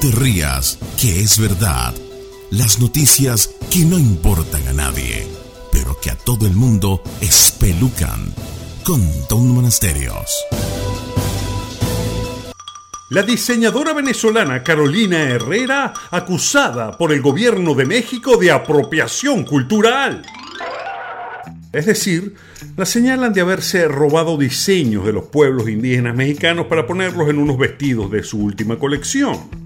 te rías, que es verdad. Las noticias que no importan a nadie, pero que a todo el mundo espelucan. Con Don Monasterios. La diseñadora venezolana Carolina Herrera acusada por el gobierno de México de apropiación cultural. Es decir, la señalan de haberse robado diseños de los pueblos indígenas mexicanos para ponerlos en unos vestidos de su última colección.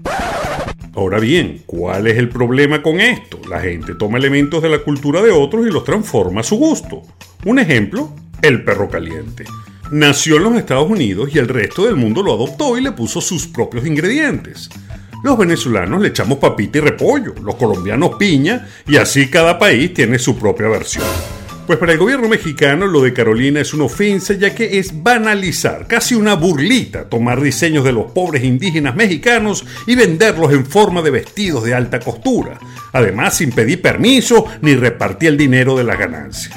Ahora bien, ¿cuál es el problema con esto? La gente toma elementos de la cultura de otros y los transforma a su gusto. Un ejemplo, el perro caliente. Nació en los Estados Unidos y el resto del mundo lo adoptó y le puso sus propios ingredientes. Los venezolanos le echamos papita y repollo, los colombianos piña y así cada país tiene su propia versión. Pues para el gobierno mexicano lo de Carolina es una ofensa ya que es banalizar, casi una burlita, tomar diseños de los pobres indígenas mexicanos y venderlos en forma de vestidos de alta costura, además sin pedir permiso ni repartir el dinero de la ganancia.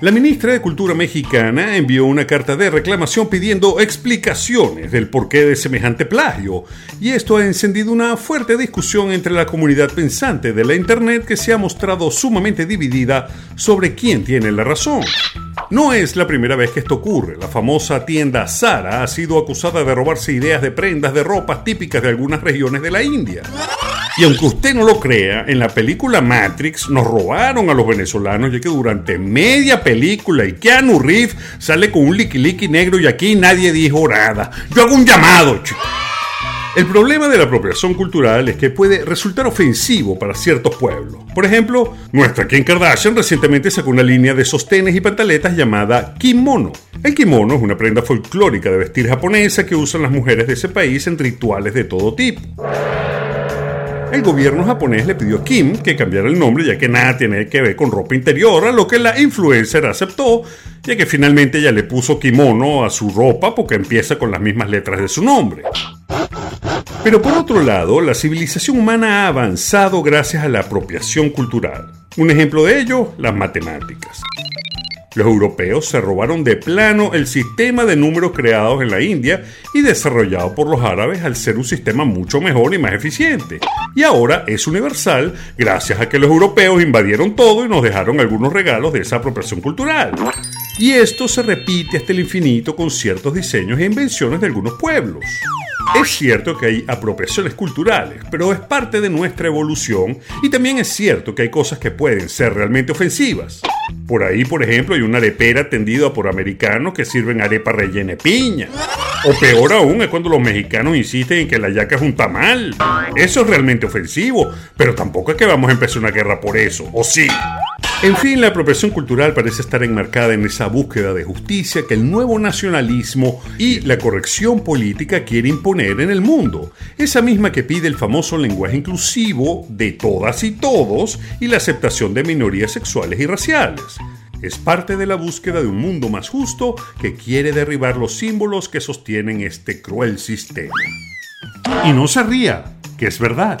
La ministra de Cultura mexicana envió una carta de reclamación pidiendo explicaciones del porqué de semejante plagio, y esto ha encendido una fuerte discusión entre la comunidad pensante de la Internet que se ha mostrado sumamente dividida sobre quién tiene la razón. No es la primera vez que esto ocurre. La famosa tienda Zara ha sido acusada de robarse ideas de prendas de ropa típicas de algunas regiones de la India. Y aunque usted no lo crea, en la película Matrix nos robaron a los venezolanos, ya que durante media película y Keanu Reeves sale con un liqui negro y aquí nadie dijo nada. Yo hago un llamado, chicos. El problema de la apropiación cultural es que puede resultar ofensivo para ciertos pueblos. Por ejemplo, nuestra Kim Kardashian recientemente sacó una línea de sostenes y pantaletas llamada kimono. El kimono es una prenda folclórica de vestir japonesa que usan las mujeres de ese país en rituales de todo tipo. El gobierno japonés le pidió a Kim que cambiara el nombre ya que nada tiene que ver con ropa interior, a lo que la influencer aceptó, ya que finalmente ella le puso kimono a su ropa porque empieza con las mismas letras de su nombre. Pero por otro lado, la civilización humana ha avanzado gracias a la apropiación cultural. Un ejemplo de ello, las matemáticas. Los europeos se robaron de plano el sistema de números creados en la India y desarrollado por los árabes al ser un sistema mucho mejor y más eficiente. Y ahora es universal gracias a que los europeos invadieron todo y nos dejaron algunos regalos de esa apropiación cultural. Y esto se repite hasta el infinito con ciertos diseños e invenciones de algunos pueblos. Es cierto que hay apropiaciones culturales, pero es parte de nuestra evolución y también es cierto que hay cosas que pueden ser realmente ofensivas. Por ahí, por ejemplo, hay una arepera tendida por americanos que sirven arepa rellena de piña. O peor aún es cuando los mexicanos insisten en que la yaca es un tamal. Eso es realmente ofensivo, pero tampoco es que vamos a empezar una guerra por eso, ¿o sí? En fin, la apropiación cultural parece estar enmarcada en esa búsqueda de justicia que el nuevo nacionalismo y la corrección política quiere imponer en el mundo. Esa misma que pide el famoso lenguaje inclusivo de todas y todos y la aceptación de minorías sexuales y raciales. Es parte de la búsqueda de un mundo más justo que quiere derribar los símbolos que sostienen este cruel sistema. Y no se ría, que es verdad.